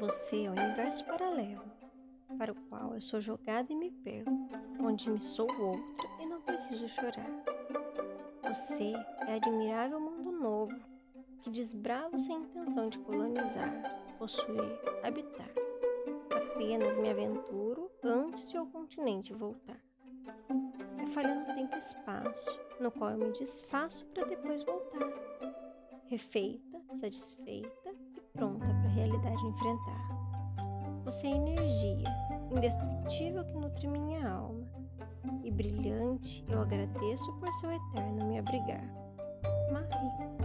Você é o universo paralelo, para o qual eu sou jogada e me perco, onde me sou outra e não preciso chorar. Você é admirável mundo novo, que desbravo sem intenção de colonizar, possuir, habitar. Apenas me aventuro antes de ao continente voltar. É falhando tempo e espaço, no qual eu me desfaço para depois voltar. Refeita, satisfeita pronta para a realidade enfrentar. Você é energia, indestrutível que nutre minha alma, e brilhante eu agradeço por seu eterno me abrigar. Marie.